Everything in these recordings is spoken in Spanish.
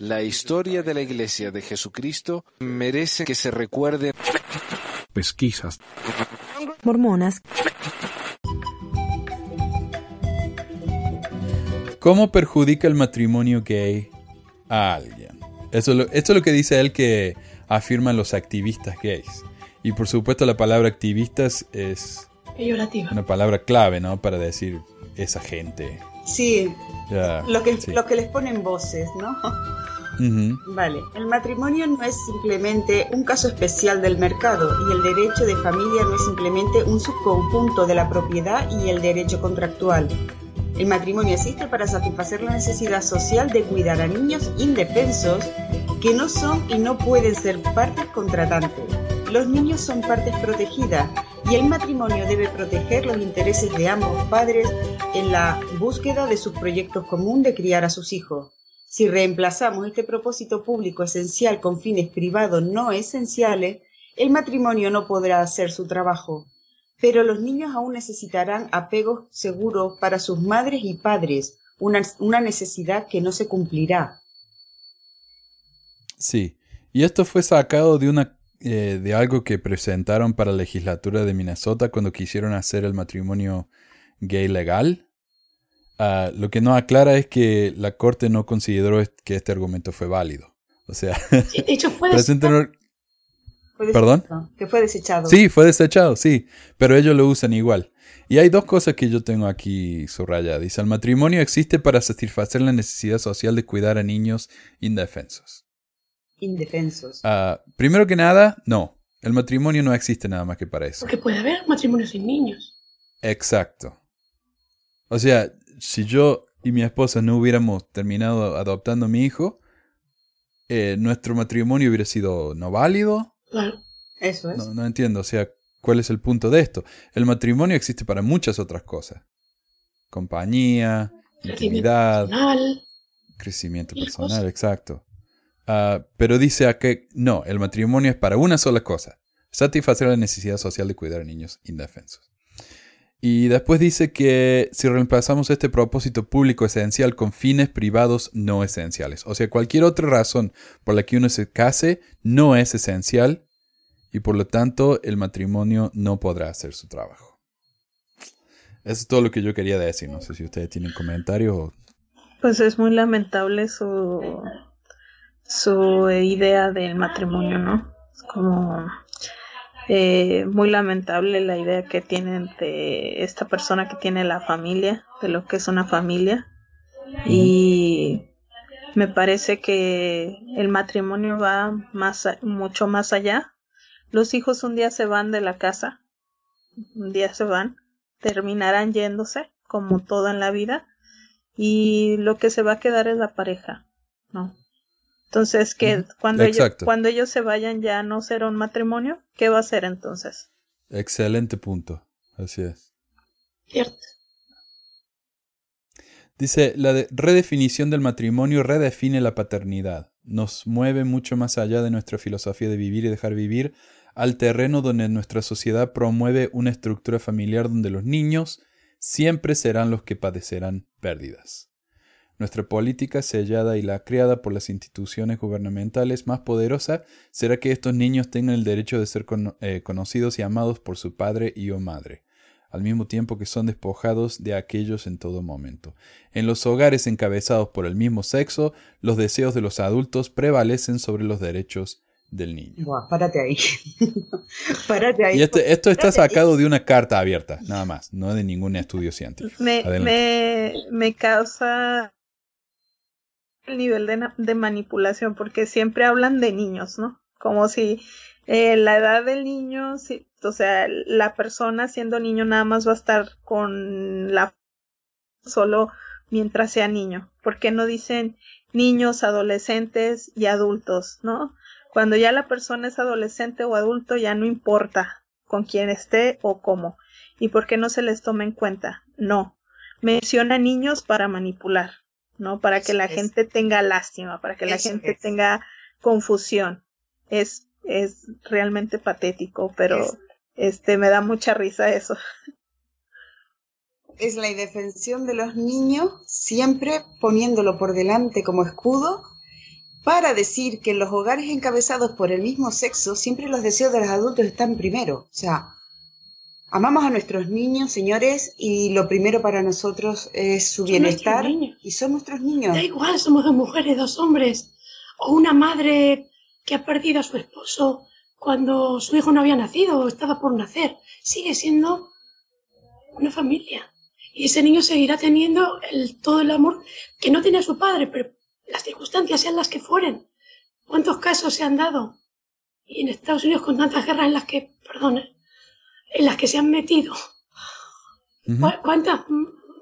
La historia de la Iglesia de Jesucristo merece que se recuerde. Pesquisas. Mormonas. ¿Cómo perjudica el matrimonio gay a alguien? Eso, esto es lo que dice él que afirman los activistas gays. Y por supuesto la palabra activistas es una palabra clave, ¿no? Para decir esa gente. Sí, lo, que, lo que les ponen voces, ¿no? Vale, el matrimonio no es simplemente un caso especial del mercado y el derecho de familia no es simplemente un subconjunto de la propiedad y el derecho contractual. El matrimonio existe para satisfacer la necesidad social de cuidar a niños indefensos que no son y no pueden ser partes contratantes. Los niños son partes protegidas y el matrimonio debe proteger los intereses de ambos padres en la búsqueda de sus proyectos comunes de criar a sus hijos. Si reemplazamos este propósito público esencial con fines privados no esenciales, el matrimonio no podrá hacer su trabajo. Pero los niños aún necesitarán apegos seguros para sus madres y padres, una, una necesidad que no se cumplirá. Sí, y esto fue sacado de una eh, de algo que presentaron para la legislatura de Minnesota cuando quisieron hacer el matrimonio gay legal. Ah, lo que no aclara es que la corte no consideró que este argumento fue válido. O sea, hecho, fue ¿Perdón? Que fue desechado. Sí, fue desechado, sí. Pero ellos lo usan igual. Y hay dos cosas que yo tengo aquí subrayadas. Dice, el matrimonio existe para satisfacer la necesidad social de cuidar a niños indefensos indefensos. Ah, primero que nada, no. El matrimonio no existe nada más que para eso. Porque puede haber matrimonio sin niños. Exacto. O sea, si yo y mi esposa no hubiéramos terminado adoptando a mi hijo, eh, nuestro matrimonio hubiera sido no válido. Claro. Eso es. No, no entiendo, o sea, ¿cuál es el punto de esto? El matrimonio existe para muchas otras cosas. Compañía, intimidad, crecimiento personal, exacto. Ah, pero dice que no, el matrimonio es para una sola cosa, satisfacer la necesidad social de cuidar a niños indefensos. Y después dice que si reemplazamos este propósito público esencial con fines privados no esenciales, o sea, cualquier otra razón por la que uno se case no es esencial y por lo tanto el matrimonio no podrá hacer su trabajo. Eso es todo lo que yo quería decir. No sé si ustedes tienen comentarios. Pues es muy lamentable su su idea del matrimonio, ¿no? Es como eh, muy lamentable la idea que tienen de esta persona que tiene la familia, de lo que es una familia. Y me parece que el matrimonio va más, mucho más allá. Los hijos un día se van de la casa, un día se van, terminarán yéndose, como todo en la vida, y lo que se va a quedar es la pareja, ¿no? Entonces, que cuando, ellos, cuando ellos se vayan ya no será un matrimonio, ¿qué va a ser entonces? Excelente punto, así es. Cierto. Dice, la redefinición del matrimonio redefine la paternidad, nos mueve mucho más allá de nuestra filosofía de vivir y dejar vivir al terreno donde nuestra sociedad promueve una estructura familiar donde los niños siempre serán los que padecerán pérdidas. Nuestra política sellada y la creada por las instituciones gubernamentales más poderosa será que estos niños tengan el derecho de ser eh, conocidos y amados por su padre y o madre, al mismo tiempo que son despojados de aquellos en todo momento. En los hogares encabezados por el mismo sexo, los deseos de los adultos prevalecen sobre los derechos del niño. párate ahí. párate ahí. Y este, esto está sacado de una carta abierta, nada más, no de ningún estudio científico. Me, me, me causa el nivel de, manipulación, porque siempre hablan de niños, ¿no? Como si eh, la edad del niño, o sea, la persona siendo niño nada más va a estar con la solo mientras sea niño. ¿Por qué no dicen niños, adolescentes y adultos, no? Cuando ya la persona es adolescente o adulto ya no importa con quién esté o cómo. ¿Y por qué no se les toma en cuenta? No. Menciona niños para manipular. ¿No? Para que la gente tenga lástima, para que la gente tenga confusión. Es, es realmente patético, pero este me da mucha risa eso. es la indefensión de los niños, siempre poniéndolo por delante como escudo para decir que en los hogares encabezados por el mismo sexo siempre los deseos de los adultos están primero. O sea, amamos a nuestros niños, señores, y lo primero para nosotros es su bienestar. Y son nuestros niños. Da igual, somos dos mujeres, dos hombres. O una madre que ha perdido a su esposo cuando su hijo no había nacido o estaba por nacer. Sigue siendo una familia. Y ese niño seguirá teniendo el, todo el amor que no tiene a su padre, pero las circunstancias sean las que fueren. ¿Cuántos casos se han dado? Y en Estados Unidos con tantas guerras en las que, perdón, en las que se han metido. ¿Cuántas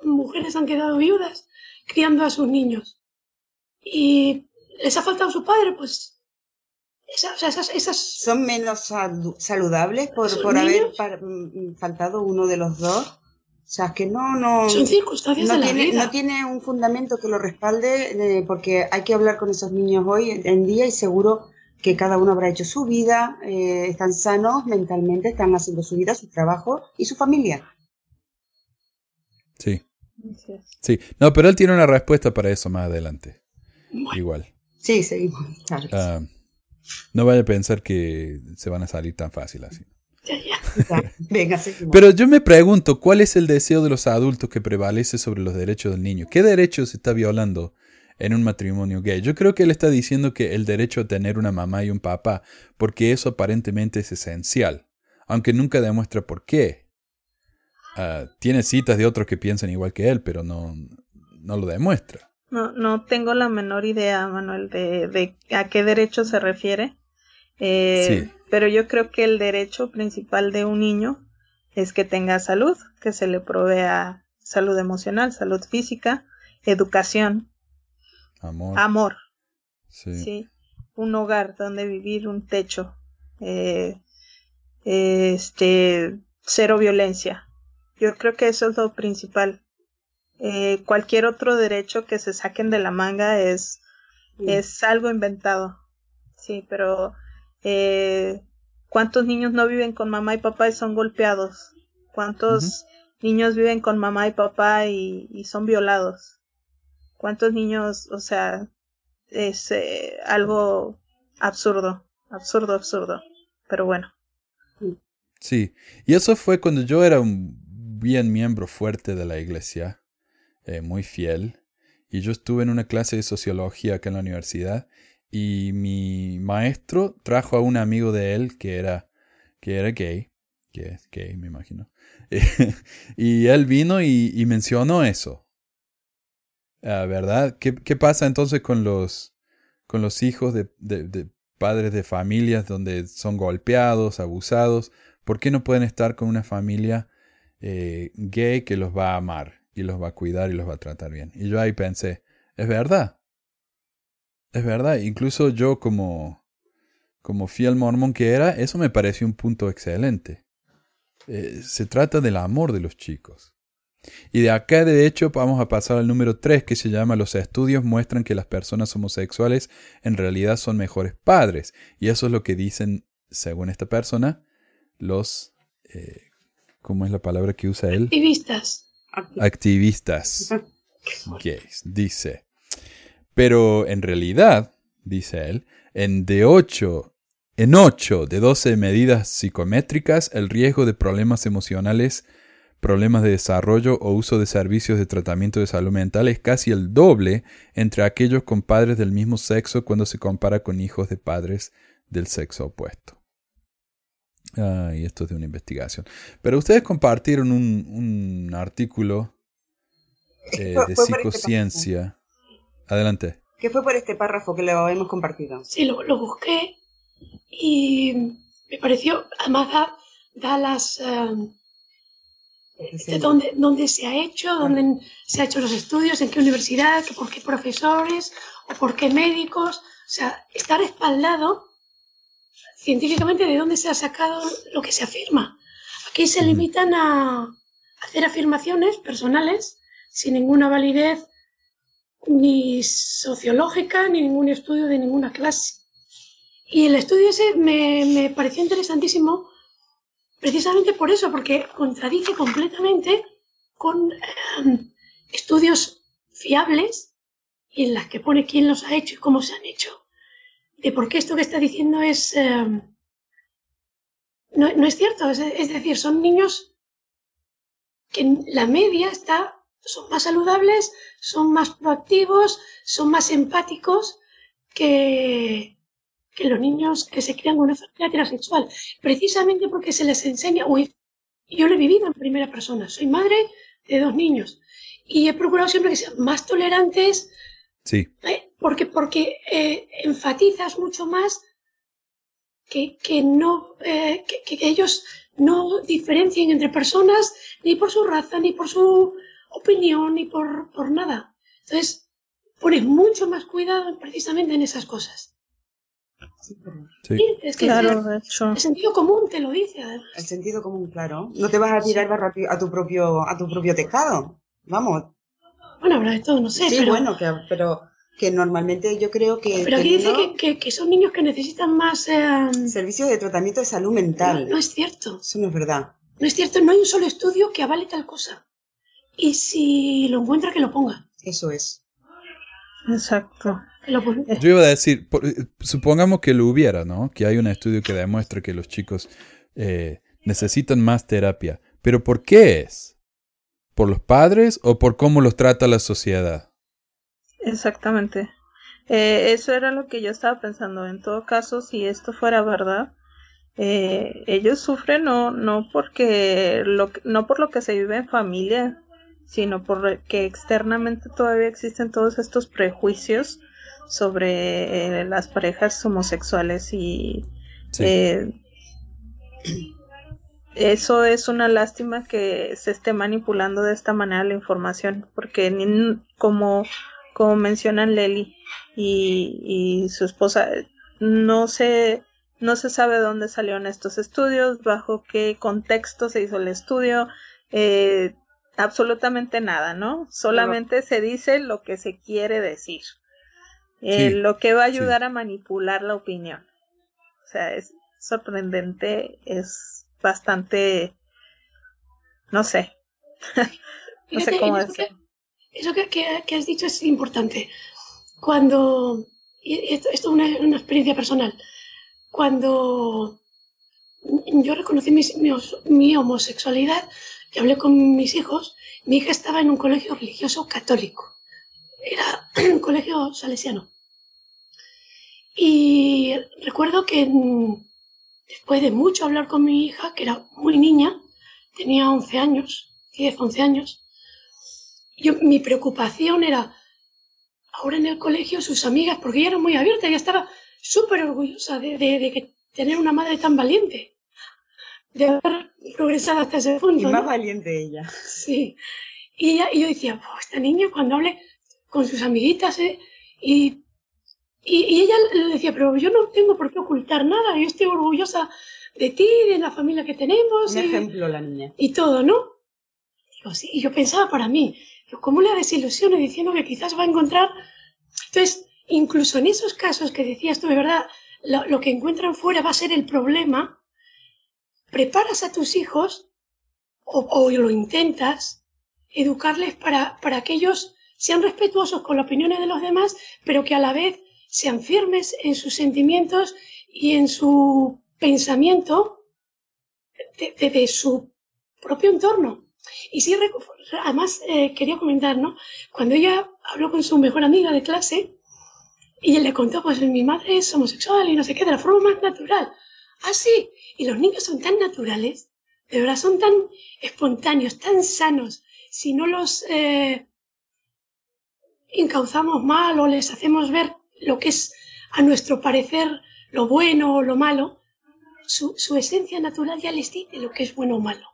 mujeres han quedado viudas criando a sus niños? Y les ha faltado su padre, pues esas, esas, son menos saludables por, por haber mm, faltado uno de los dos. O sea, que no, no. Son circunstancias no de tiene, la vida. No tiene un fundamento que lo respalde, eh, porque hay que hablar con esos niños hoy en día y seguro que cada uno habrá hecho su vida, eh, están sanos mentalmente, están haciendo su vida, su trabajo y su familia. Sí. Sí, no, pero él tiene una respuesta para eso más adelante. Igual. Sí, seguimos. Ah, no vaya a pensar que se van a salir tan fácil así. Venga, Pero yo me pregunto, ¿cuál es el deseo de los adultos que prevalece sobre los derechos del niño? ¿Qué derechos se está violando en un matrimonio gay? Yo creo que él está diciendo que el derecho a tener una mamá y un papá, porque eso aparentemente es esencial, aunque nunca demuestra por qué. Ah, tiene citas de otros que piensan igual que él, pero no, no lo demuestra. No, no tengo la menor idea, Manuel, de, de a qué derecho se refiere. Eh, pero yo creo que el derecho principal de un niño es que tenga salud, que se le provea salud emocional, salud física, educación, amor. amor. Sí. Un hogar donde vivir, un techo, eh, este, cero violencia. Yo creo que eso es lo principal. Eh, cualquier otro derecho que se saquen de la manga es, es algo inventado. Sí, pero eh, ¿Cuántos niños no viven con mamá y papá y son golpeados? ¿Cuántos niños viven con mamá y papá y, son violados? ¿Cuántos niños, o sea, es eh, algo absurdo, absurdo, absurdo, pero bueno. Sí, y eso fue cuando yo era un bien miembro fuerte de la iglesia, eh, muy fiel, y yo estuve en una clase de sociología acá en la universidad, y mi maestro trajo a un amigo de él que era, que era gay, que es gay, me imagino. y él vino y, mencionó eso. Ah, ¿Verdad? ¿Qué, ¿Qué, pasa entonces con los, con los hijos de, de, padres de familias donde son golpeados, abusados? ¿Por qué no pueden estar con una familia eh, gay que los va a amar y los va a cuidar y los va a tratar bien? Y yo ahí pensé, es verdad. Es verdad, incluso yo como, como fiel mormón que era, eso me pareció un punto excelente. Eh, se trata del amor de los chicos. Y de acá, de hecho, vamos a pasar al número 3, que se llama Los estudios muestran que las personas homosexuales en realidad son mejores padres. Y eso es lo que dicen, según esta persona, los... Eh, ¿Cómo es la palabra que usa él? Activistas. Activistas gays. Dice, pero en realidad, dice él, en de 8 en 8 de 12 medidas psicométricas, el riesgo de problemas emocionales, problemas de desarrollo o uso de servicios de tratamiento de salud mental es casi el doble entre aquellos con padres del mismo sexo cuando se compara con hijos de padres del sexo opuesto. Ah, y esto es de una investigación. Pero ustedes compartieron un, artículo eh, de psicociencia. Adelante. ¿Qué fue por este párrafo que lo hemos compartido? Sí, lo, busqué y me pareció, además da, las... Eh, de dónde, dónde, se ha hecho, dónde se han hecho los estudios, en qué universidad, por qué profesores o por qué médicos. O sea, está respaldado científicamente de dónde se ha sacado lo que se afirma. Aquí se limitan a hacer afirmaciones personales sin ninguna validez ni sociológica, ni ningún estudio de ninguna clase. Y el estudio ese me, me pareció interesantísimo precisamente por eso, porque contradice completamente con em, estudios fiables en las que pone quién los ha hecho y cómo se han hecho. De por qué esto que está diciendo es... Em, no, es cierto, es, decir, son niños que en la media está, son más saludables, son más proactivos, son más empáticos que, que los niños que se crean con una enfermedad heterosexual, precisamente porque se les enseña, uy, yo lo he vivido en primera persona, soy madre de dos niños y he procurado siempre que sean más tolerantes, Sí. ¿Eh? Porque, porque eh, enfatizas mucho más que, que no, eh, que, que, ellos no diferencien entre personas ni por su raza, ni por su opinión, ni por, por nada. Entonces, pones mucho más cuidado precisamente en esas cosas. Sí. es que claro, el, el, sentido común te lo dice. El sentido común, claro. No te vas a tirar barro a tu propio, a tu propio tejado. Vamos, bueno, habrá de todo, no sé. Sí, bueno, que, pero que normalmente yo creo que... Pero aquí dice que, que, son niños que necesitan más... Eh, Servicios de tratamiento de salud mental. No, es cierto. Eso no es verdad. No es cierto, no hay un solo estudio que avale tal cosa. Y si lo encuentra, que lo ponga. Eso es. Exacto. Yo iba a decir, supongamos que lo hubiera, ¿no? Que hay un estudio que demuestra que los chicos eh, necesitan más terapia. Pero ¿por qué es? ¿Por los padres o por cómo los trata la sociedad? Exactamente. Eh, eso era lo que yo estaba pensando. En todo caso, si esto fuera verdad, eh, ellos sufren no, no porque lo, no por lo que se vive en familia, sino porque externamente todavía existen todos estos prejuicios sobre eh, las parejas homosexuales y eso es una lástima que se esté manipulando de esta manera la información, porque como, como mencionan Leli y, y su esposa, no se, no se sabe dónde salieron estos estudios, bajo qué contexto se hizo el estudio, eh, absolutamente nada, ¿no? Solamente se dice lo que se quiere decir, eh, lo que va a ayudar a manipular la opinión. O sea, es sorprendente, es bastante, no sé, no sé cómo decirlo. Eso que, que, has dicho es importante. Cuando, y esto, es una, experiencia personal, cuando yo reconocí mi, mi, homosexualidad, hablé con mis hijos, mi hija estaba en un colegio religioso católico. Era un colegio salesiano. Y recuerdo que Después de mucho hablar con mi hija, que era muy niña, tenía 11 años, 10, 11 años, mi preocupación era, ahora en el colegio, sus amigas, porque ella era muy abierta, ella estaba súper orgullosa de, tener una madre tan valiente, de haber progresado hasta ese punto. Y más valiente ella. Sí. Y, ella, y yo decía, esta niña cuando hable con sus amiguitas, ¿eh? y y, ella le decía, pero yo no tengo por qué ocultar nada, yo estoy orgullosa de ti, de la familia que tenemos. Un ejemplo, la niña. Y todo, ¿no? Digo, sí, y yo pensaba para mí, ¿cómo le desilusiono diciendo que quizás va a encontrar? Entonces, incluso en esos casos que decías tú, de verdad, lo, que encuentran fuera va a ser el problema, preparas a tus hijos, o, lo intentas, educarles para, para que ellos sean respetuosos con las opiniones de los demás, pero que a la vez sean firmes en sus sentimientos y en su pensamiento de, su propio entorno. Y sí, además eh, quería comentar, ¿no? Cuando ella habló con su mejor amiga de clase y él le contó, pues mi madre es homosexual y no sé qué, de la forma más natural. Ah, sí, y los niños son tan naturales, de verdad son tan espontáneos, tan sanos, si no los eh, encauzamos mal o les hacemos ver lo que es a nuestro parecer lo bueno o lo malo, su, su esencia natural ya les dice lo que es bueno o malo.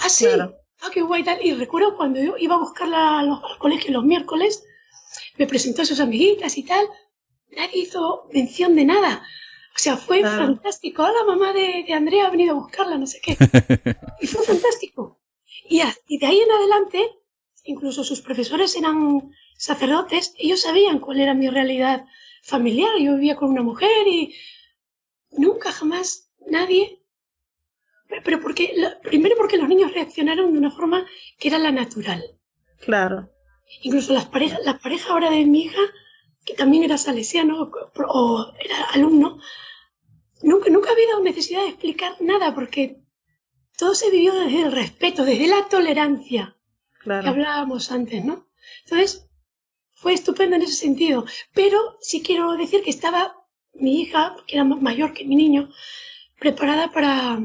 Ah, sí, ah, qué guay tal. Y recuerdo cuando yo iba a buscarla al colegio los miércoles, me presentó a sus amiguitas y tal, nadie hizo mención de nada. O sea, fue fantástico. Ah, la mamá de, de, Andrea ha venido a buscarla, no sé qué. y fue fantástico. Y, y de ahí en adelante, incluso sus profesores eran sacerdotes, ellos sabían cuál era mi realidad familiar. Yo vivía con una mujer y nunca jamás nadie pero porque, primero porque los niños reaccionaron de una forma que era la natural. Claro. Incluso las parejas, la pareja ahora de mi hija, que también era salesiano o era alumno, nunca, nunca había dado necesidad de explicar nada porque todo se vivió desde el respeto, desde la tolerancia claro. que hablábamos antes, ¿no? Entonces, fue estupendo en ese sentido. Pero sí quiero decir que estaba mi hija, que era mayor que mi niño, preparada para,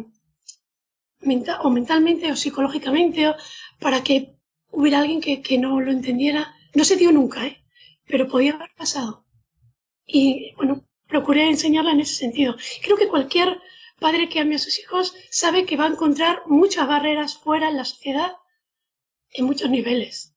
o mentalmente o psicológicamente, para que hubiera alguien que, que no lo entendiera. No se dio nunca, ¿eh? Pero podía haber pasado. Y bueno, procuré enseñarla en ese sentido. Creo que cualquier padre que ame a sus hijos sabe que va a encontrar muchas barreras fuera en la sociedad en muchos niveles.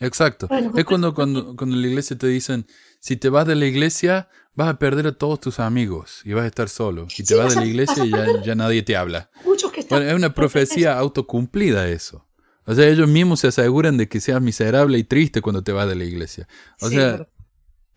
Exacto. es cuando, cuando, cuando en la iglesia te dicen, si te vas de la iglesia, vas a perder a todos tus amigos y vas a estar solo. Y te vas de la iglesia y ya, ya, nadie te habla. Muchos que están es una profecía autocumplida eso. O sea, ellos mismos se aseguran de que seas miserable y triste cuando te vas de la iglesia. O sea,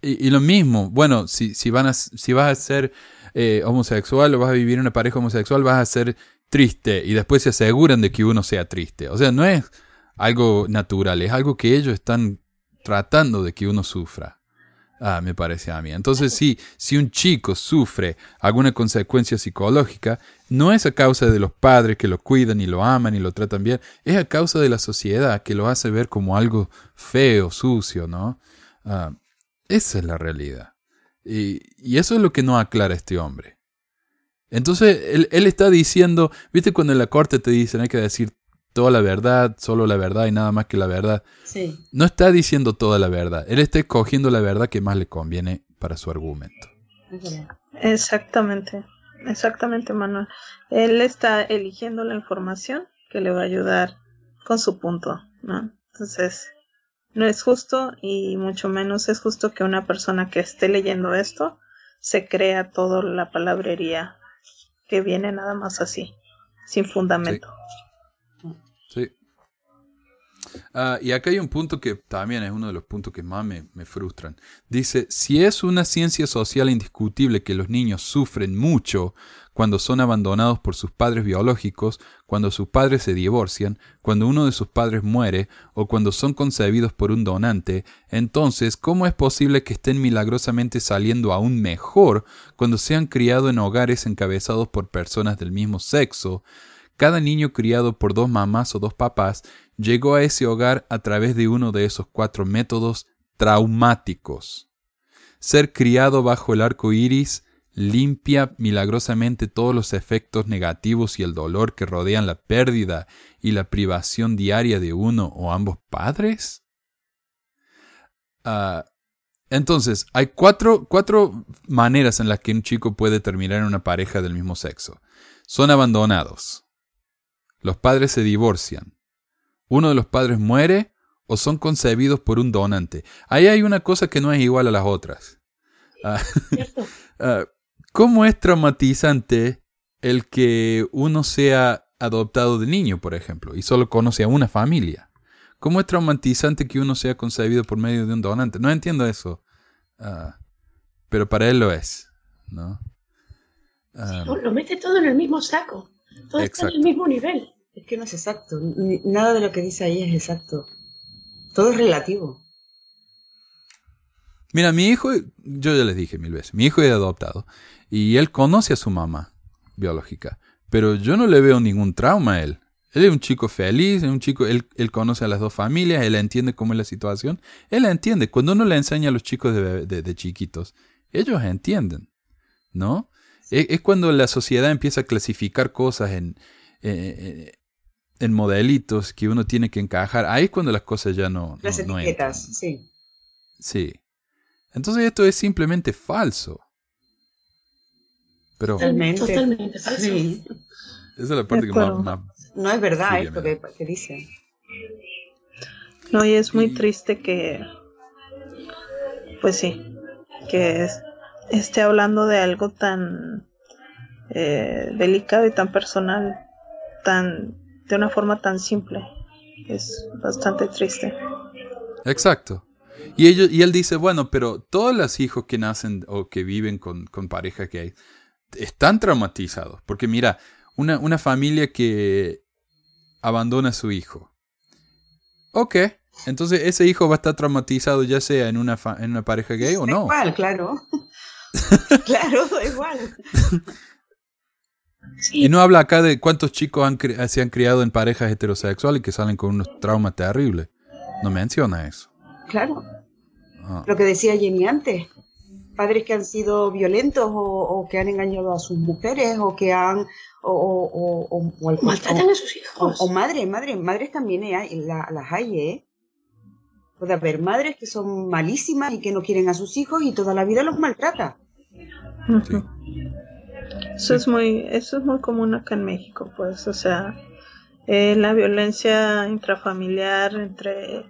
y, lo mismo, bueno, si, si, van a, si vas a ser eh, homosexual o vas a vivir en una pareja homosexual, vas a ser triste y después se aseguran de que uno sea triste. O sea, no es algo natural, es algo que ellos están tratando de que uno sufra. Ah, me parece a mí. Entonces, sí, si un chico sufre alguna consecuencia psicológica, no es a causa de los padres que lo cuidan y lo aman y lo tratan bien, es a causa de la sociedad que lo hace ver como algo feo, sucio, ¿no? Ah, esa es la realidad. Y, y, eso es lo que no aclara este hombre. Entonces, él, él está diciendo, viste cuando en la corte te dicen hay que decir toda la verdad, solo la verdad y nada más que la verdad. Sí. No está diciendo toda la verdad, él está escogiendo la verdad que más le conviene para su argumento. Exactamente, exactamente, Manuel. Él está eligiendo la información que le va a ayudar con su punto, ¿no? Entonces, no es justo y mucho menos es justo que una persona que esté leyendo esto se crea toda la palabrería que viene nada más así, sin fundamento. Ah, y acá hay un punto que también es uno de los puntos que más me, me, frustran. Dice, si es una ciencia social indiscutible que los niños sufren mucho cuando son abandonados por sus padres biológicos, cuando sus padres se divorcian, cuando uno de sus padres muere o cuando son concebidos por un donante, entonces, ¿cómo es posible que estén milagrosamente saliendo aún mejor cuando se han criado en hogares encabezados por personas del mismo sexo? Cada niño criado por dos mamás o dos papás llegó a ese hogar a través de uno de esos cuatro métodos traumáticos. Ser criado bajo el arco iris limpia milagrosamente todos los efectos negativos y el dolor que rodean la pérdida y la privación diaria de uno o ambos padres? Ah, entonces, hay cuatro, cuatro maneras en las que un chico puede terminar en una pareja del mismo sexo. Son abandonados. Los padres se divorcian uno de los padres muere o son concebidos por un donante. Ahí hay una cosa que no es igual a las otras. Ah, ah, ¿Cómo es traumatizante el que uno sea adoptado de niño, por ejemplo, y solo conoce a una familia? ¿Cómo es traumatizante que uno sea concebido por medio de un donante? No entiendo eso. Ah, pero para él lo es. ¿no? lo mete todo en el mismo saco. Todo está en el mismo nivel. Es que no es exacto. Nada de lo que dice ahí es exacto. Todo es relativo. Mira, mi hijo, yo ya les dije mil veces, mi hijo es adoptado y él conoce a su mamá biológica, pero yo no le veo ningún trauma a él. Él es un chico feliz, es un chico, él, él, conoce a las dos familias, él entiende cómo es la situación, él la entiende. Cuando uno le enseña a los chicos de, de, chiquitos, ellos entienden, ¿no? Es, cuando la sociedad empieza a clasificar cosas en, eh, en modelitos que uno tiene que encajar, ahí es cuando las cosas ya no... Las etiquetas, sí. Sí. Entonces esto es simplemente falso. Pero... Totalmente, totalmente falso. Sí. Esa es la parte que más, No es verdad esto que, que dicen. No, y es muy triste que... Pues sí, que esté hablando de algo tan eh, delicado y tan personal, tan de una forma tan simple. Es bastante triste. Exacto. Y, ellos, y él dice, bueno, pero todos los hijos que nacen o que viven con, con pareja gay están traumatizados. Porque mira, una, una familia que abandona a su hijo. Ok, entonces ese hijo va a estar traumatizado ya sea en una, en una pareja gay o no. Igual, claro. claro, igual. Y no habla acá de cuántos chicos han se han criado en parejas heterosexuales que salen con unos traumas terribles. No menciona eso. Claro. Ah. Lo que decía Jenny antes. Padres que han sido violentos o, que han engañado a sus mujeres o que han... O, o, maltratan a sus hijos. O, madres, madres, madres también hay, las hay, ¿eh? Puede haber madres que son malísimas y que no quieren a sus hijos y toda la vida los maltrata. Eso es muy, eso es muy común acá en México, pues, o sea, eh, la violencia intrafamiliar entre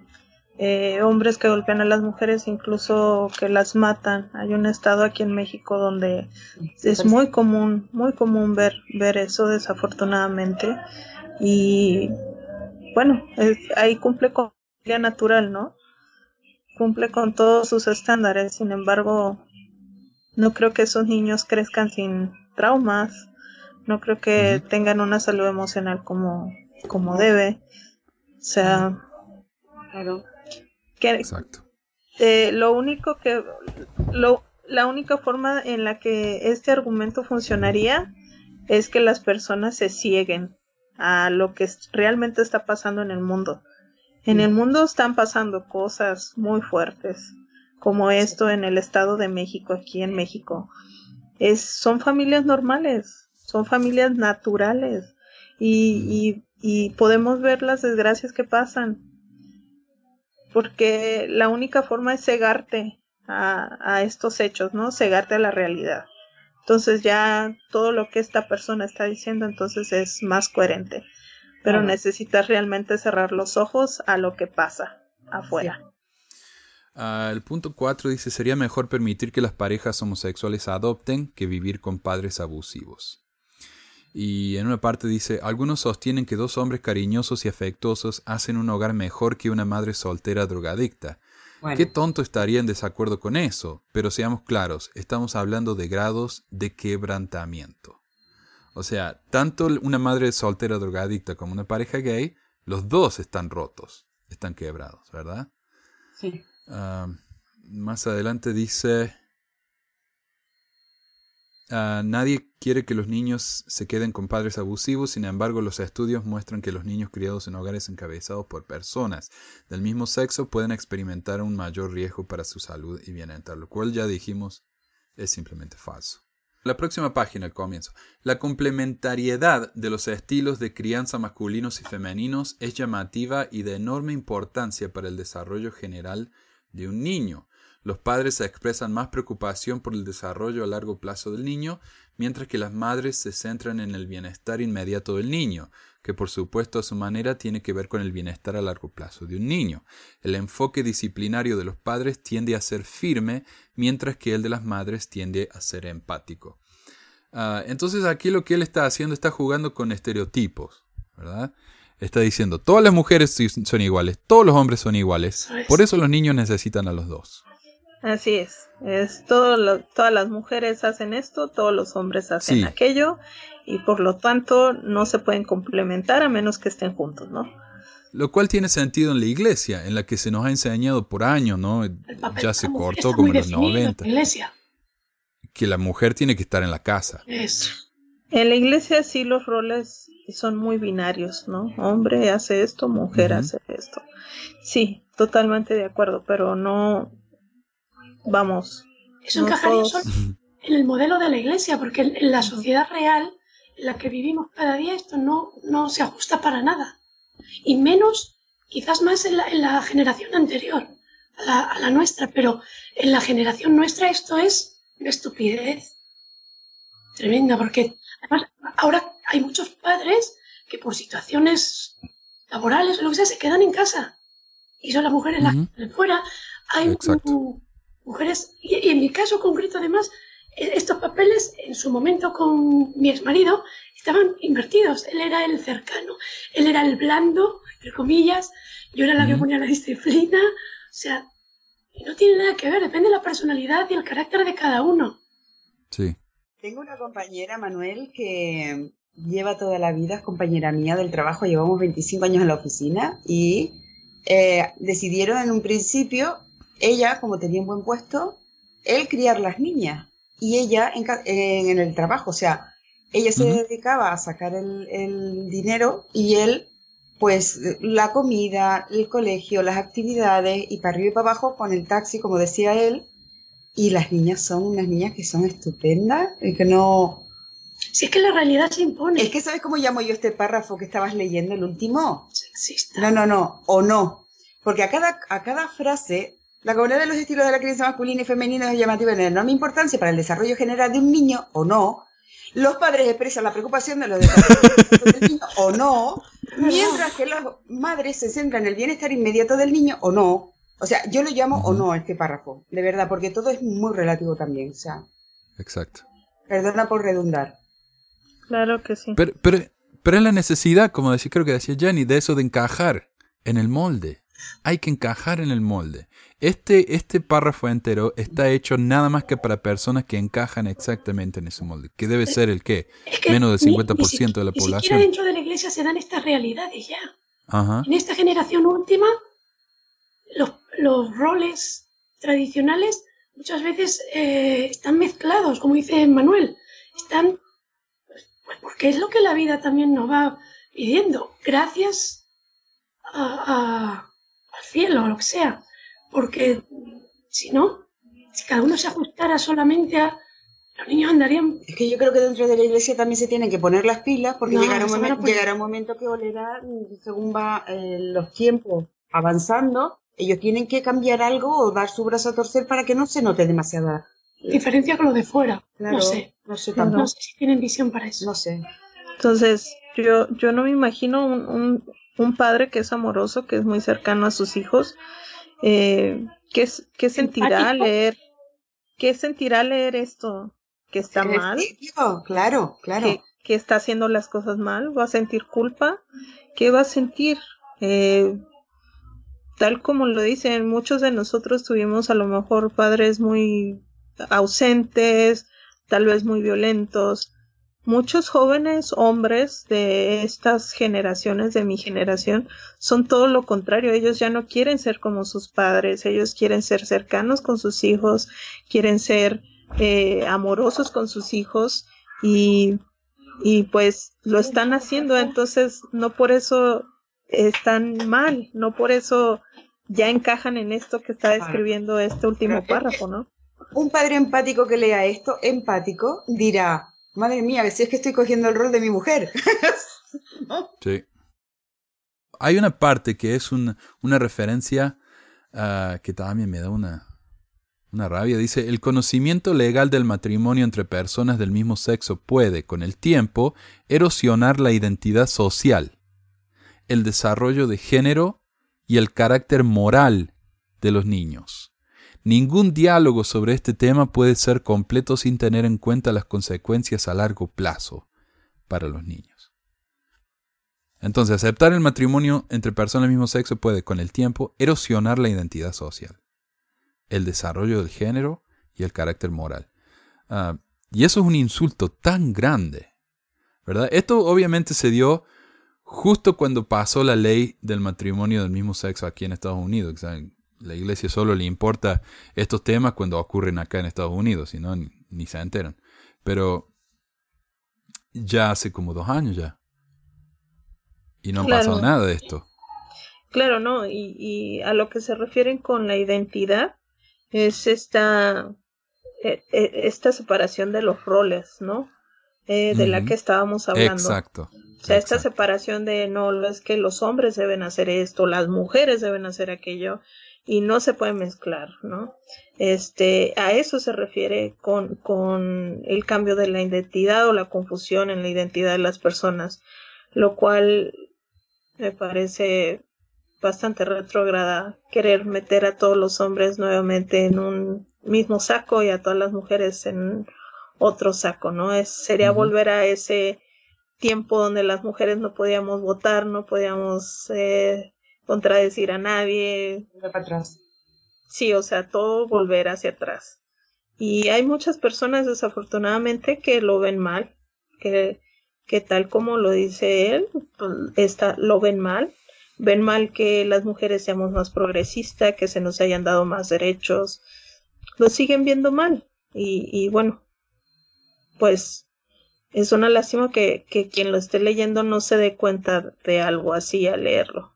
eh, hombres que golpean a las mujeres, incluso que las matan. Hay un estado aquí en México donde es muy común, muy común ver, ver eso desafortunadamente. Y bueno, ahí cumple con la natural, ¿no? Cumple con todos sus estándares. Sin embargo, no creo que esos niños crezcan sin traumas. No creo que tengan una salud emocional como, como debe. O sea, claro. Exacto. Eh, lo único que, lo, la única forma en la que este argumento funcionaría es que las personas se cieguen a lo que realmente está pasando en el mundo. En el mundo están pasando cosas muy fuertes, como esto en el Estado de México, aquí en México. Es, son familias normales, son familias naturales y, y podemos ver las desgracias que pasan porque la única forma es cegarte a, estos hechos, ¿no? Cegarte a la realidad. Entonces ya todo lo que esta persona está diciendo entonces es más coherente. Pero necesitas realmente cerrar los ojos a lo que pasa afuera. Ah, el punto 4 dice, sería mejor permitir que las parejas homosexuales adopten que vivir con padres abusivos. Y en una parte dice, algunos sostienen que dos hombres cariñosos y afectuosos hacen un hogar mejor que una madre soltera drogadicta. Qué tonto estaría en desacuerdo con eso, pero seamos claros, estamos hablando de grados de quebrantamiento. O sea, tanto una madre soltera drogadicta como una pareja gay, los dos están rotos, están quebrados, ¿verdad? Sí. Ah, más adelante dice, Ah, nadie quiere que los niños se queden con padres abusivos, sin embargo los estudios muestran que los niños criados en hogares encabezados por personas del mismo sexo pueden experimentar un mayor riesgo para su salud y bienestar, lo cual ya dijimos es simplemente falso. La próxima página, al comienzo. La complementariedad de los estilos de crianza masculinos y femeninos es llamativa y de enorme importancia para el desarrollo general de un niño. Los padres expresan más preocupación por el desarrollo a largo plazo del niño, mientras que las madres se centran en el bienestar inmediato del niño, que por supuesto a su manera tiene que ver con el bienestar a largo plazo de un niño. El enfoque disciplinario de los padres tiende a ser firme, mientras que el de las madres tiende a ser empático. Ah, entonces aquí lo que él está haciendo está jugando con estereotipos, ¿verdad? Está diciendo, todas las mujeres son iguales, todos los hombres son iguales, por eso los niños necesitan a los dos. Así es, es todo todas las mujeres hacen esto, todos los hombres hacen aquello y por lo tanto no se pueden complementar a menos que estén juntos, ¿no? Lo cual tiene sentido en la iglesia, en la que se nos ha enseñado por años, ¿no? Ya se cortó como en los 90. iglesia. Que la mujer tiene que estar en la casa. En la iglesia sí los roles son muy binarios, ¿no? Hombre hace esto, mujer hace esto. Sí, totalmente de acuerdo, pero no, vamos. Eso encajaría en el modelo de la iglesia, porque en, la sociedad real en la que vivimos cada día esto no, no se ajusta para nada. Y menos, quizás más en la, generación anterior a la, a la, nuestra, pero en la generación nuestra esto es una estupidez tremenda, porque además ahora hay muchos padres que por situaciones laborales o lo que sea se quedan en casa y son las mujeres las que fuera. Hay mujeres, y, en mi caso concreto además, e, estos papeles en su momento con mi ex marido estaban invertidos. Él era el cercano, él era el blando, entre comillas, yo era la que ponía la disciplina, o sea, no tiene nada que ver, depende de la personalidad y el carácter de cada uno. Sí. Tengo una compañera, Manuel, que lleva toda la vida, es compañera mía del trabajo, llevamos 25 años en la oficina y eh, decidieron en un principio, ella, como tenía un buen puesto, él criar las niñas y ella en, el trabajo, o sea, ella se dedicaba a sacar el, el dinero y él pues la comida, el colegio, las actividades y para arriba y para abajo con el taxi, como decía él. Y las niñas son unas niñas que son estupendas y que no... Si es que la realidad se impone. Es que ¿sabes cómo llamo yo este párrafo que estabas leyendo, el último? Sexista. No, no, no, o no. Porque a cada, a cada frase, la comunidad de los estilos de la crianza masculina y femenina es llamativa en enorme importancia para el desarrollo general de un niño, o no. Los padres expresan la preocupación de los desarrollos del niño, o no Mientras que las madres se centran en el bienestar inmediato del niño o no. O sea, yo lo llamo o no este párrafo, de verdad, porque todo es muy relativo también. O sea. Exacto. Perdona por redundar. Claro que sí. Pero, pero, pero es la necesidad, como decía, creo que decía Jenny, de eso de encajar en el molde. Hay que encajar en el molde. Este, este párrafo entero está hecho nada más que para personas que encajan exactamente en ese molde, que debe ser el qué, menos del 50% de la población. Ni siquiera dentro de la iglesia se dan estas realidades ya. En esta generación última, los, los roles tradicionales muchas veces eh, están mezclados, como dice Manuel. Están, pues porque es lo que la vida también nos va pidiendo. Gracias a al cielo o lo que sea, porque si no, si cada uno se ajustara solamente a... Los niños andarían... Es que yo creo que dentro de la iglesia también se tienen que poner las pilas porque llegará, un llegará, un momento que olerá, según va eh, los tiempos avanzando, ellos tienen que cambiar algo o dar su brazo a torcer para que no se note demasiada diferencia con lo de fuera. no sé. No sé, no sé si tienen visión para eso. No sé. Entonces, yo, yo no me imagino un, un padre que es amoroso, que es muy cercano a sus hijos, eh, ¿qué, ¿qué, sentirá leer? ¿Qué sentirá leer esto? ¿Que está mal? Claro, claro. ¿Que, está haciendo las cosas mal? ¿Va a sentir culpa? ¿Qué va a sentir? Eh, tal como lo dicen, muchos de nosotros tuvimos a lo mejor padres muy ausentes, tal vez muy violentos, Muchos jóvenes hombres de estas generaciones, de mi generación, son todo lo contrario. Ellos ya no quieren ser como sus padres, ellos quieren ser cercanos con sus hijos, quieren ser eh, amorosos con sus hijos y, y pues lo están haciendo. Entonces, no por eso están mal, no por eso ya encajan en esto que está describiendo este último párrafo, ¿no? Un padre empático que lea esto, empático, dirá, Madre mía, si es que estoy cogiendo el rol de mi mujer. Sí. Hay una parte que es una referencia ah, que también me da una, una rabia. Dice, el conocimiento legal del matrimonio entre personas del mismo sexo puede, con el tiempo, erosionar la identidad social, el desarrollo de género y el carácter moral de los niños. Ningún diálogo sobre este tema puede ser completo sin tener en cuenta las consecuencias a largo plazo para los niños. Entonces, aceptar el matrimonio entre personas del mismo sexo puede, con el tiempo, erosionar la identidad social, el desarrollo del género y el carácter moral. Ah, y eso es un insulto tan grande, ¿verdad? Esto obviamente se dio justo cuando pasó la ley del matrimonio del mismo sexo aquí en Estados Unidos la iglesia solo le importa estos temas cuando ocurren acá en Estados Unidos, si no, ni, se enteran. Pero ya hace como dos años ya. Y no ha pasado nada de esto. Claro, no, y, a lo que se refieren con la identidad es esta, e, e, esta separación de los roles, ¿no? Eh, de la que estábamos hablando. Exacto. O sea, esta separación de no, es que los hombres deben hacer esto, las mujeres deben hacer aquello, y no se puede mezclar, ¿no? Este, a eso se refiere con, con el cambio de la identidad o la confusión en la identidad de las personas, lo cual me parece bastante retrógrada querer meter a todos los hombres nuevamente en un mismo saco y a todas las mujeres en otro saco, ¿no? Es, sería volver a ese tiempo donde las mujeres no podíamos votar, no podíamos eh, contradecir a nadie. para atrás. Sí, o sea, todo volver hacia atrás. Y hay muchas personas desafortunadamente que lo ven mal, que, que tal como lo dice él, pues, lo ven mal. Ven mal que las mujeres seamos más progresistas, que se nos hayan dado más derechos. Lo siguen viendo mal. Y, y bueno, pues es una lástima que, que, quien lo esté leyendo no se dé cuenta de algo así al leerlo.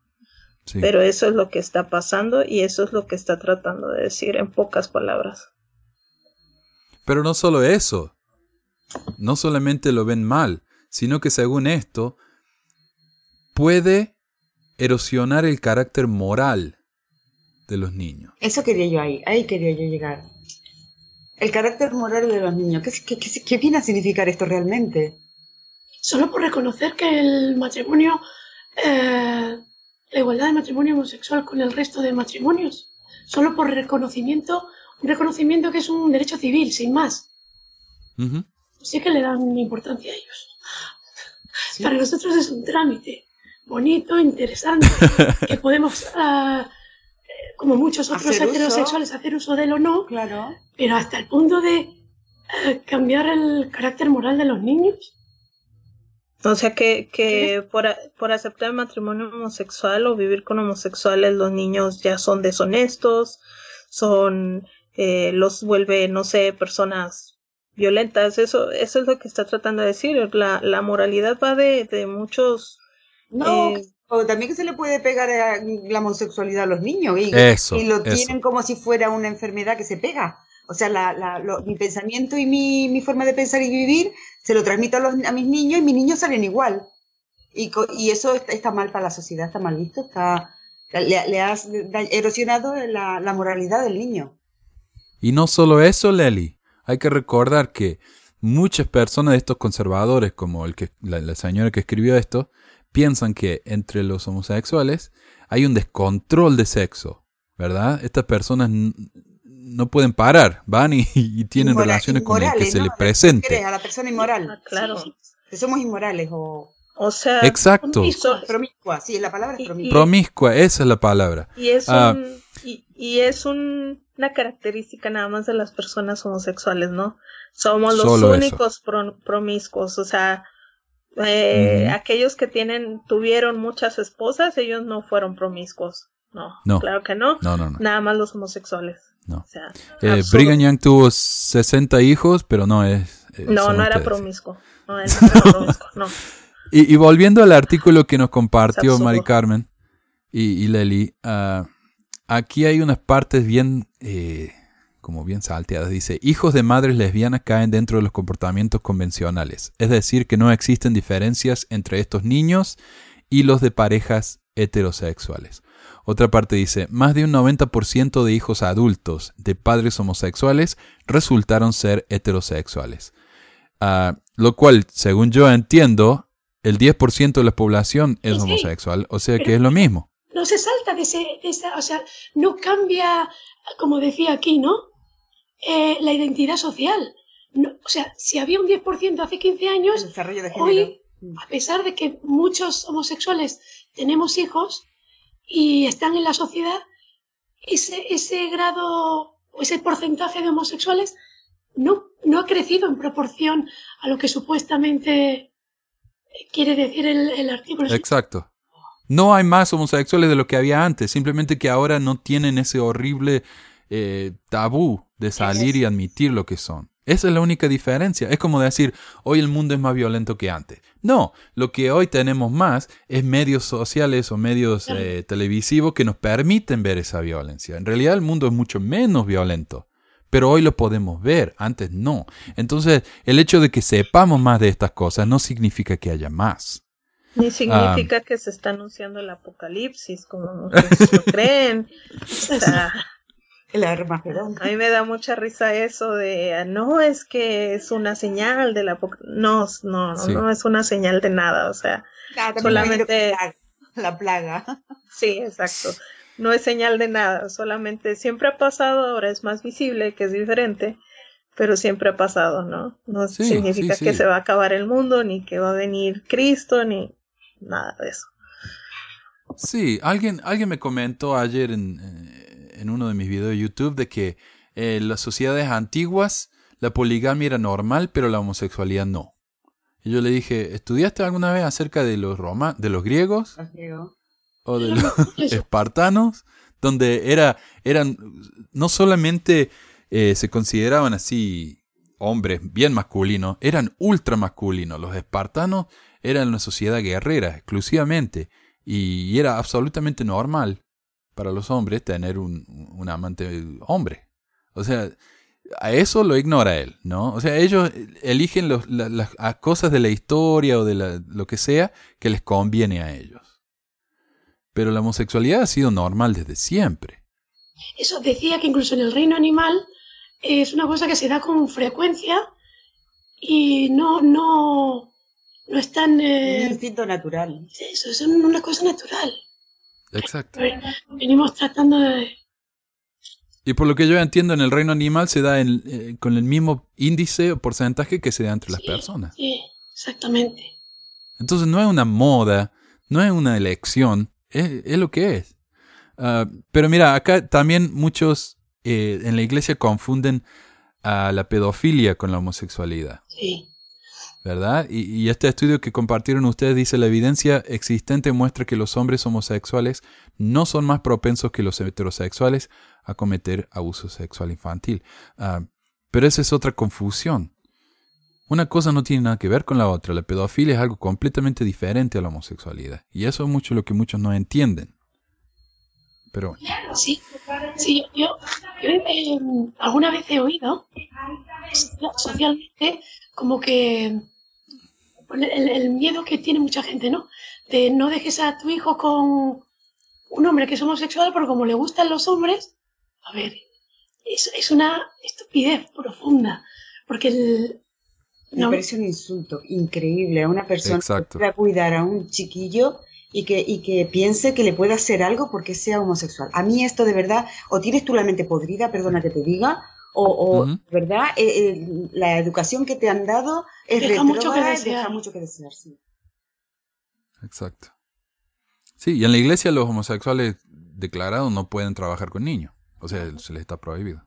Pero eso es lo que está pasando y eso es lo que está tratando de decir en pocas palabras. Pero no solo eso, no solamente lo ven mal, sino que según esto, puede erosionar el carácter moral de los niños. Eso quería yo ahí, ahí quería yo llegar. El carácter moral de los niños. ¿Qué, qué, viene a significar esto realmente? Solo por reconocer que el matrimonio, eh, la igualdad de matrimonio homosexual con el resto de matrimonios. Solo por reconocimiento, un reconocimiento que es un derecho civil, sin más. Sí que le dan importancia a ellos. Para nosotros es un trámite bonito, interesante, que podemos ah, como muchos otros heterosexuales, hacer uso de él o no, claro. pero hasta el punto de eh, cambiar el carácter moral de los niños. O sea que, que por, por, aceptar el matrimonio homosexual o vivir con homosexuales los niños ya son deshonestos, son eh, los vuelve, no sé, personas violentas. Eso, eso es lo que está tratando de decir. La, la moralidad va de, de muchos no, eh, o también que se le puede pegar a la homosexualidad a los niños y, y lo tienen como si fuera una enfermedad que se pega. O sea, la, la, mi pensamiento y mi, mi, forma de pensar y vivir se lo transmito a, los, a mis niños y mis niños salen igual. Y, y eso está, mal para la sociedad, está mal visto, está, le, le has erosionado la, la moralidad del niño. Y no solo eso, Leli. Hay que recordar que muchas personas de estos conservadores, como el que, la señora que escribió esto, piensan que entre los homosexuales hay un descontrol de sexo, ¿verdad? Estas personas no pueden parar, van y, tienen relaciones con el que se le presente. A la persona inmoral. Ah, claro. Que somos inmorales o... O sea, Exacto. Promiscua, sí, la palabra es promiscua. promiscua, esa es la palabra. Y es, ah. un, y, es una característica nada más de las personas homosexuales, ¿no? Somos los únicos promiscuos, o sea, eh, aquellos que tienen, tuvieron muchas esposas, ellos no fueron promiscuos. No, claro que no. Nada más los homosexuales. No. eh, Brigham Young tuvo 60 hijos, pero no es. Eh, no, no era promiscuo. No, era promiscuo, no. Y, y, volviendo al artículo que nos compartió Mari Carmen y, y Leli, uh, aquí hay unas partes bien eh, como bien salteadas, dice, hijos de madres lesbianas caen dentro de los comportamientos convencionales, es decir, que no existen diferencias entre estos niños y los de parejas heterosexuales. Otra parte dice, más de un 90% de hijos adultos de padres homosexuales resultaron ser heterosexuales. Ah, lo cual, según yo entiendo, el 10% de la población es homosexual, o sea que es lo mismo. No se salta de, ese, esa, o sea, no cambia, como decía aquí, ¿no? Eh, la identidad social. o sea, si había un 10% hace 15 años, hoy, a pesar de que muchos homosexuales tenemos hijos y están en la sociedad, ese, ese grado o ese porcentaje de homosexuales no, no ha crecido en proporción a lo que supuestamente quiere decir el, el artículo. Exacto. No hay más homosexuales de lo que había antes, simplemente que ahora no tienen ese horrible eh, tabú de salir y admitir lo que son. Esa es la única diferencia. Es como decir, hoy el mundo es más violento que antes. No, lo que hoy tenemos más es medios sociales o medios eh, televisivos que nos permiten ver esa violencia. En realidad el mundo es mucho menos violento, pero hoy lo podemos ver, antes no. Entonces, el hecho de que sepamos más de estas cosas no significa que haya más. Ni significa ah. que se está anunciando el apocalipsis, como muchos creen. O sea, el Armagedón. A mí me da mucha risa eso de, ah, no es que es una señal de la... No, no, no, es una señal de nada, o sea, solamente... La plaga. Sí, exacto. No es señal de nada, solamente siempre ha pasado, ahora es más visible, que es diferente, pero siempre ha pasado, ¿no? No significa que se va a acabar el mundo, ni que va a venir Cristo, ni nada de eso. Sí, alguien, alguien me comentó ayer en, en uno de mis videos de YouTube de que en las sociedades antiguas la poligamia era normal, pero la homosexualidad no. Y yo le dije, ¿estudiaste alguna vez acerca de los roma de los griegos? O de los espartanos, donde era, eran, no solamente eh, se consideraban así hombres bien masculinos, eran ultra masculinos. Los espartanos eran una sociedad guerrera exclusivamente y era absolutamente normal para los hombres tener un, un amante hombre. O sea, a eso lo ignora él, ¿no? O sea, ellos eligen las cosas de la historia o de lo que sea que les conviene a ellos. Pero la homosexualidad ha sido normal desde siempre. Eso decía que incluso en el reino animal es una cosa que se da con frecuencia y no, no, no es tan... Eh, un instinto natural. Eso, es una cosa natural. Exacto. Venimos tratando de... Y por lo que yo entiendo, en el reino animal se da eh, con el mismo índice o porcentaje que se da entre las personas. Sí, exactamente. Entonces no es una moda, no es una elección, es, lo que es. Ah, pero mira, acá también muchos eh, en la iglesia confunden a la pedofilia con la homosexualidad. Sí. ¿Verdad? Y, este estudio que compartieron ustedes dice la evidencia existente muestra que los hombres homosexuales no son más propensos que los heterosexuales a cometer abuso sexual infantil. Ah, pero esa es otra confusión. Una cosa no tiene nada que ver con la otra. La pedofilia es algo completamente diferente a la homosexualidad. Y eso es mucho lo que muchos no entienden. Pero Sí, sí yo, eh, alguna vez he oído socialmente como que el, miedo que tiene mucha gente, ¿no? De no dejes a tu hijo con un hombre que es homosexual porque como le gustan los hombres, a ver, es, es una estupidez profunda, porque el... Me parece un insulto increíble a una persona que va a cuidar a un chiquillo y que, y que piense que le puede hacer algo porque sea homosexual. A mí esto de verdad, o tienes tú la mente podrida, perdona que te diga, o, o ¿verdad? Eh, eh, la educación que te han dado es deja mucho que desear. Deja mucho que desear, sí. Exacto. Sí, y en la iglesia los homosexuales declarados no pueden trabajar con niños. O sea, se les está prohibido.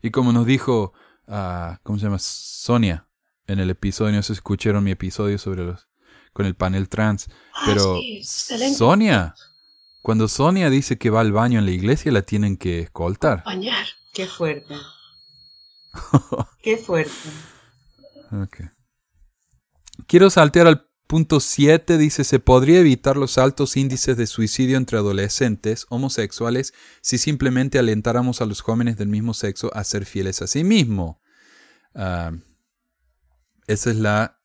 Y como nos dijo, uh, ¿cómo se llama? Sonia, en el episodio, no sé si escucharon mi episodio sobre los, con el panel trans, ah, pero Sonia, cuando Sonia dice que va al baño en la iglesia, la tienen que escoltar. Bañar. Qué fuerte. Qué fuerte. Quiero saltear al punto 7. Dice, se podría evitar los altos índices de suicidio entre adolescentes homosexuales si simplemente alentáramos a los jóvenes del mismo sexo a ser fieles a sí mismos. Ah, ese es la,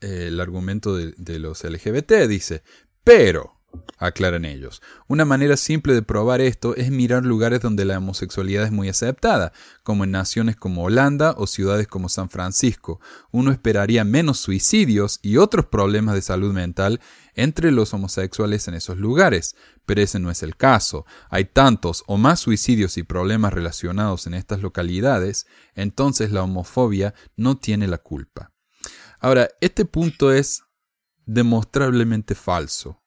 eh, el argumento de, de los LGBT, dice. Pero, aclaran ellos. Una manera simple de probar esto es mirar lugares donde la homosexualidad es muy aceptada, como en naciones como Holanda o ciudades como San Francisco. Uno esperaría menos suicidios y otros problemas de salud mental entre los homosexuales en esos lugares, pero ese no es el caso. Hay tantos o más suicidios y problemas relacionados en estas localidades, entonces la homofobia no tiene la culpa. Ahora, este punto es demostrablemente falso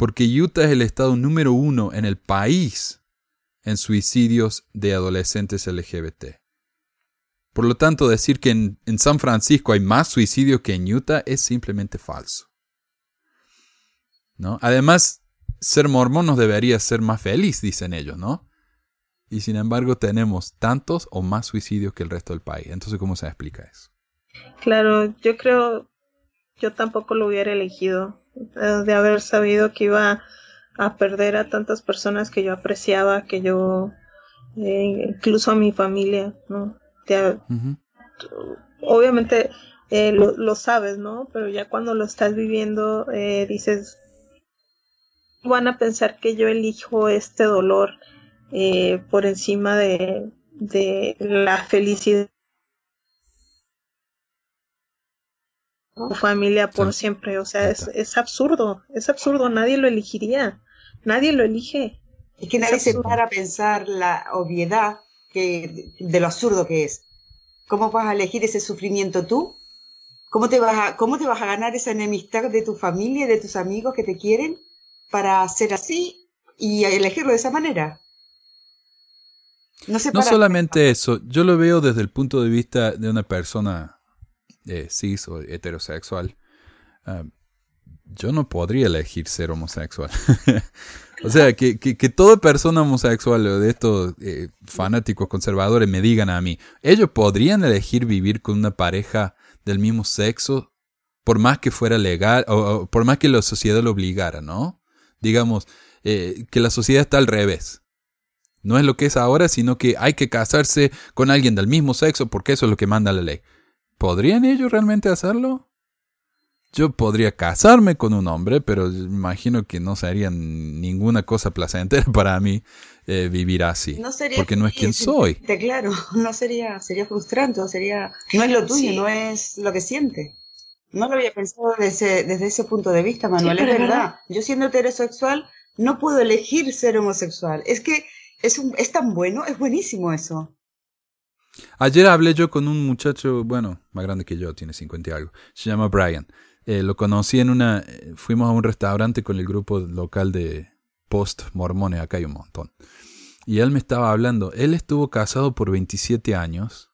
porque Utah es el estado número uno en el país en suicidios de adolescentes LGBT. Por lo tanto, decir que en, San Francisco hay más suicidios que en Utah es simplemente falso. ¿No? Además, ser mormón nos debería ser más feliz, dicen ellos, ¿no? Y sin embargo tenemos tantos o más suicidios que el resto del país. Entonces, ¿cómo se explica eso? Claro, yo creo, yo tampoco lo hubiera elegido. Eh, de haber sabido que iba a perder a tantas personas que yo apreciaba, que yo, eh, incluso a mi familia, ¿no? Obviamente eh, lo, sabes, ¿no? Pero ya cuando lo estás viviendo, dices, van a pensar que yo elijo este dolor por encima de, de la felicidad familia por siempre. O sea, es, es, absurdo, es absurdo, nadie lo elegiría, nadie lo elige. Es que nadie se para a pensar la obviedad que, de lo absurdo que es. ¿Cómo vas a elegir ese sufrimiento tú? ¿Cómo te, vas a, ¿Cómo te vas a ganar esa enemistad de tu familia, de tus amigos que te quieren para ser así y elegirlo de esa manera? No, solamente eso, yo lo veo desde el punto de vista de una persona eh, cis o heterosexual. Ah, yo no podría elegir ser homosexual. o sea, que, que, toda persona homosexual o de estos eh, fanáticos conservadores me digan a mí, ellos podrían elegir vivir con una pareja del mismo sexo por más que fuera legal o, por más que la sociedad lo obligara, ¿no? Digamos, eh, que la sociedad está al revés. No es lo que es ahora, sino que hay que casarse con alguien del mismo sexo porque eso es lo que manda la ley. ¿Podrían ellos realmente hacerlo? Yo podría casarme con un hombre, pero imagino que no sería ninguna cosa placentera para mí eh, vivir así. No sería porque no es quien soy. Claro, no sería, sería frustrante, sería, no es lo tuyo, no es lo que siente. No lo había pensado desde, desde ese punto de vista, Manuel, es verdad. Yo siendo heterosexual no puedo elegir ser homosexual. Es que es, un, es tan bueno, es buenísimo eso. Ayer hablé yo con un muchacho, bueno, más grande que yo, tiene 50 y algo. Se llama Brian. Eh, lo conocí en una. Eh, fuimos a un restaurante con el grupo local de post mormones, acá hay un montón. Y él me estaba hablando. Él estuvo casado por 27 años.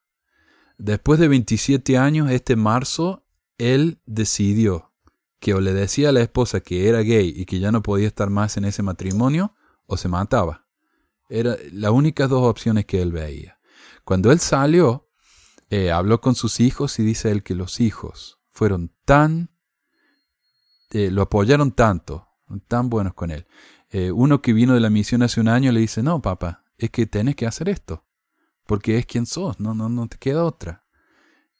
Después de 27 años, este marzo, él decidió que o le decía a la esposa que era gay y que ya no podía estar más en ese matrimonio, o se mataba. Eran las únicas dos opciones que él veía. Cuando él salió, eh, habló con sus hijos y dice él que los hijos fueron tan, eh, lo apoyaron tanto, tan buenos con él. Eh, uno que vino de la misión hace un año le dice, no, papá, es que tenés que hacer esto, porque es quien sos, no, no, no te queda otra.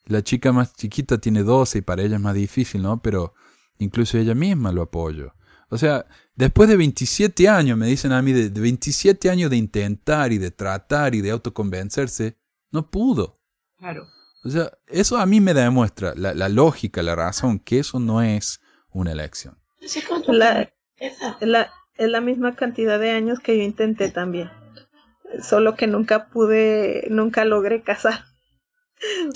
La chica más chiquita tiene 12 y para ella es más difícil, ¿no? Pero incluso ella misma lo apoyó. O sea, después de 27 años, me dicen a mí, de, 27 años de intentar y de tratar y de autoconvencerse, no pudo. Claro. O sea, eso a mí me demuestra la, la lógica, la razón, que eso no es una elección. La, la, es la misma cantidad de años que yo intenté también. Solo que nunca pude, nunca logré casar.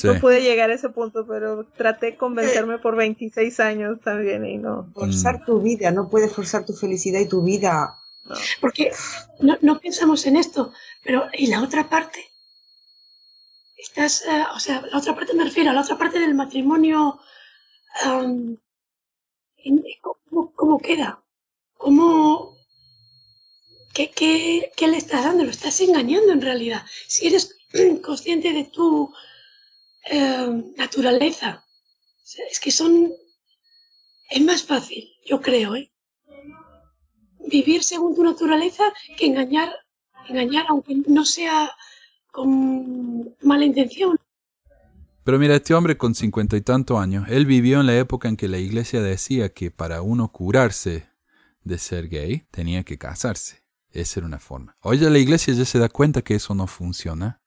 No pude llegar a ese punto, pero traté de convencerme por 26 años también y no. Forzar tu vida, no puedes forzar tu felicidad y tu vida. Porque no, no, pensamos en esto, pero ¿y la otra parte? Estás, eh, o sea, la otra parte me refiero a la otra parte del matrimonio. ¿cómo, ¿Cómo queda? ¿Cómo, ¿Qué, qué, qué, le estás dando? Lo estás engañando en realidad. Si eres consciente de tu eh, naturaleza. es que son... Es más fácil, yo creo, ¿eh? Vivir según tu naturaleza que engañar, engañar aunque no sea con mala intención. Pero mira, este hombre con cincuenta y tantos años, él vivió en la época en que la iglesia decía que para uno curarse de ser gay tenía que casarse. Esa era una forma. Hoy la iglesia ya se da cuenta que eso no funciona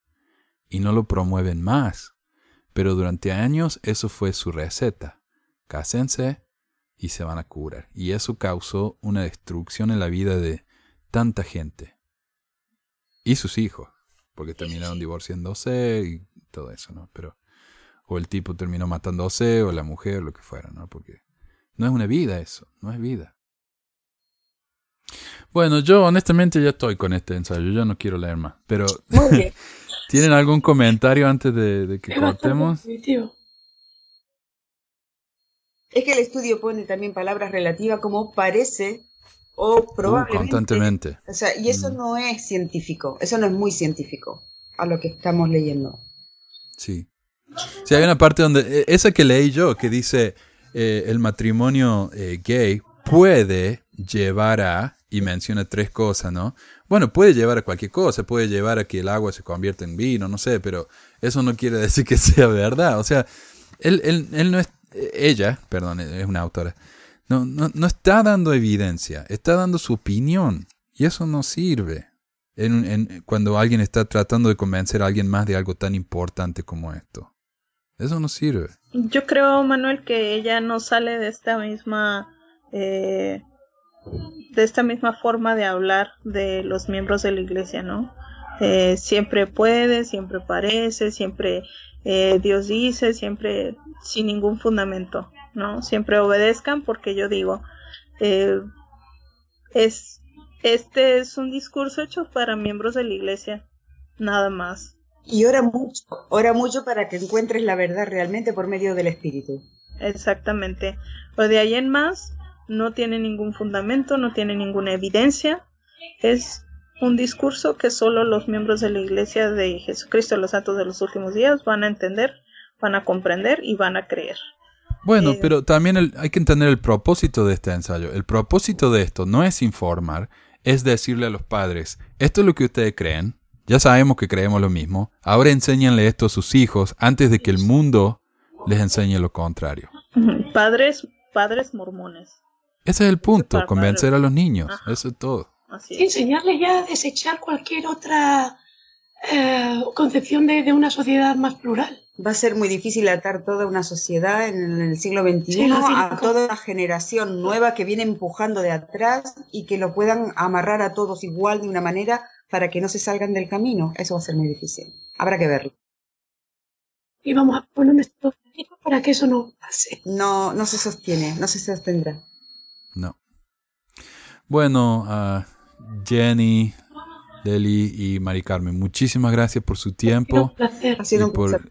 y no lo promueven más. Pero durante años eso fue su receta. Cásense y se van a curar. Y eso causó una destrucción en la vida de tanta gente. Y sus hijos, porque terminaron divorciándose y todo eso, ¿no? Pero, o el tipo terminó matándose, o la mujer, lo que fuera, ¿no? Porque no es una vida eso, no es vida. Bueno, yo honestamente ya estoy con este ensayo, yo no quiero leer más, pero... ¿Tienen algún comentario antes de, que cortemos? Es que el estudio pone también palabras relativas como parece o uh, probablemente. constantemente. O sea, y eso mm. no es científico, eso no es muy científico a lo que estamos leyendo. Sí. Sí, hay una parte donde, e, esa que leí yo, que dice eh, el matrimonio eh, gay puede llevar a, y menciona tres cosas, ¿no? Bueno, puede llevar a cualquier cosa, puede llevar a que el agua se convierta en vino, no sé, pero eso no quiere decir que sea verdad. O sea, él, él, él no es, ella, perdón, es una autora, no, no, no está dando evidencia, está dando su opinión. Y eso no sirve en, en, cuando alguien está tratando de convencer a alguien más de algo tan importante como esto. Eso no sirve. Yo creo, Manuel, que ella no sale de esta misma eh, de esta misma forma de hablar de los miembros de la iglesia, ¿no? Eh, siempre puede, siempre parece, siempre eh, Dios dice, siempre sin ningún fundamento, ¿no? Siempre obedezcan porque yo digo, eh, es, este es un discurso hecho para miembros de la iglesia, nada más. Y ora mucho, ora mucho para que encuentres la verdad realmente por medio del Espíritu. Exactamente. Pero de ahí en más, no tiene ningún fundamento, no tiene ninguna evidencia. Es un discurso que solo los miembros de la Iglesia de Jesucristo, los santos de los últimos días, van a entender, van a comprender y van a creer. Bueno, eh, pero también hay que entender el propósito de este ensayo. El propósito de esto no es informar, es decirle a los padres, esto es lo que ustedes creen, ya sabemos que creemos lo mismo, ahora enséñanle esto a sus hijos antes de que el mundo les enseñe lo contrario. Padres, padres mormones. Ese es el punto, convencer a los niños, eso es todo. Enseñarles ya a desechar cualquier otra eh, concepción de una sociedad más plural va a ser muy difícil atar toda una sociedad en el siglo XXI a toda una generación nueva que viene empujando de atrás y que lo puedan amarrar a todos igual de una manera para que no se salgan del camino. Eso va a ser muy difícil. Habrá que verlo. Y vamos a poner nuestro para que eso no pase. No, no se sostiene, no se sostendrá. No. Bueno, uh, Jenny, Deli y Mari Carmen, muchísimas gracias por su tiempo. Ha sido un placer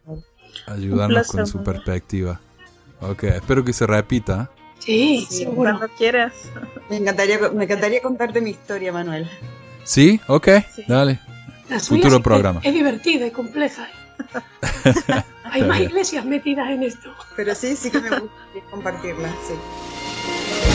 ayudarnos con su perspectiva. Ok, espero que se repita. Sí, seguro. Cuando quieras. Me encantaría, me encantaría contarte mi historia, Manuel. ¿Sí? Ok, dale. Futuro programa. Es, divertida y compleja. Hay más iglesias metidas en esto. Pero sí, sí que me gustaría compartirla, sí.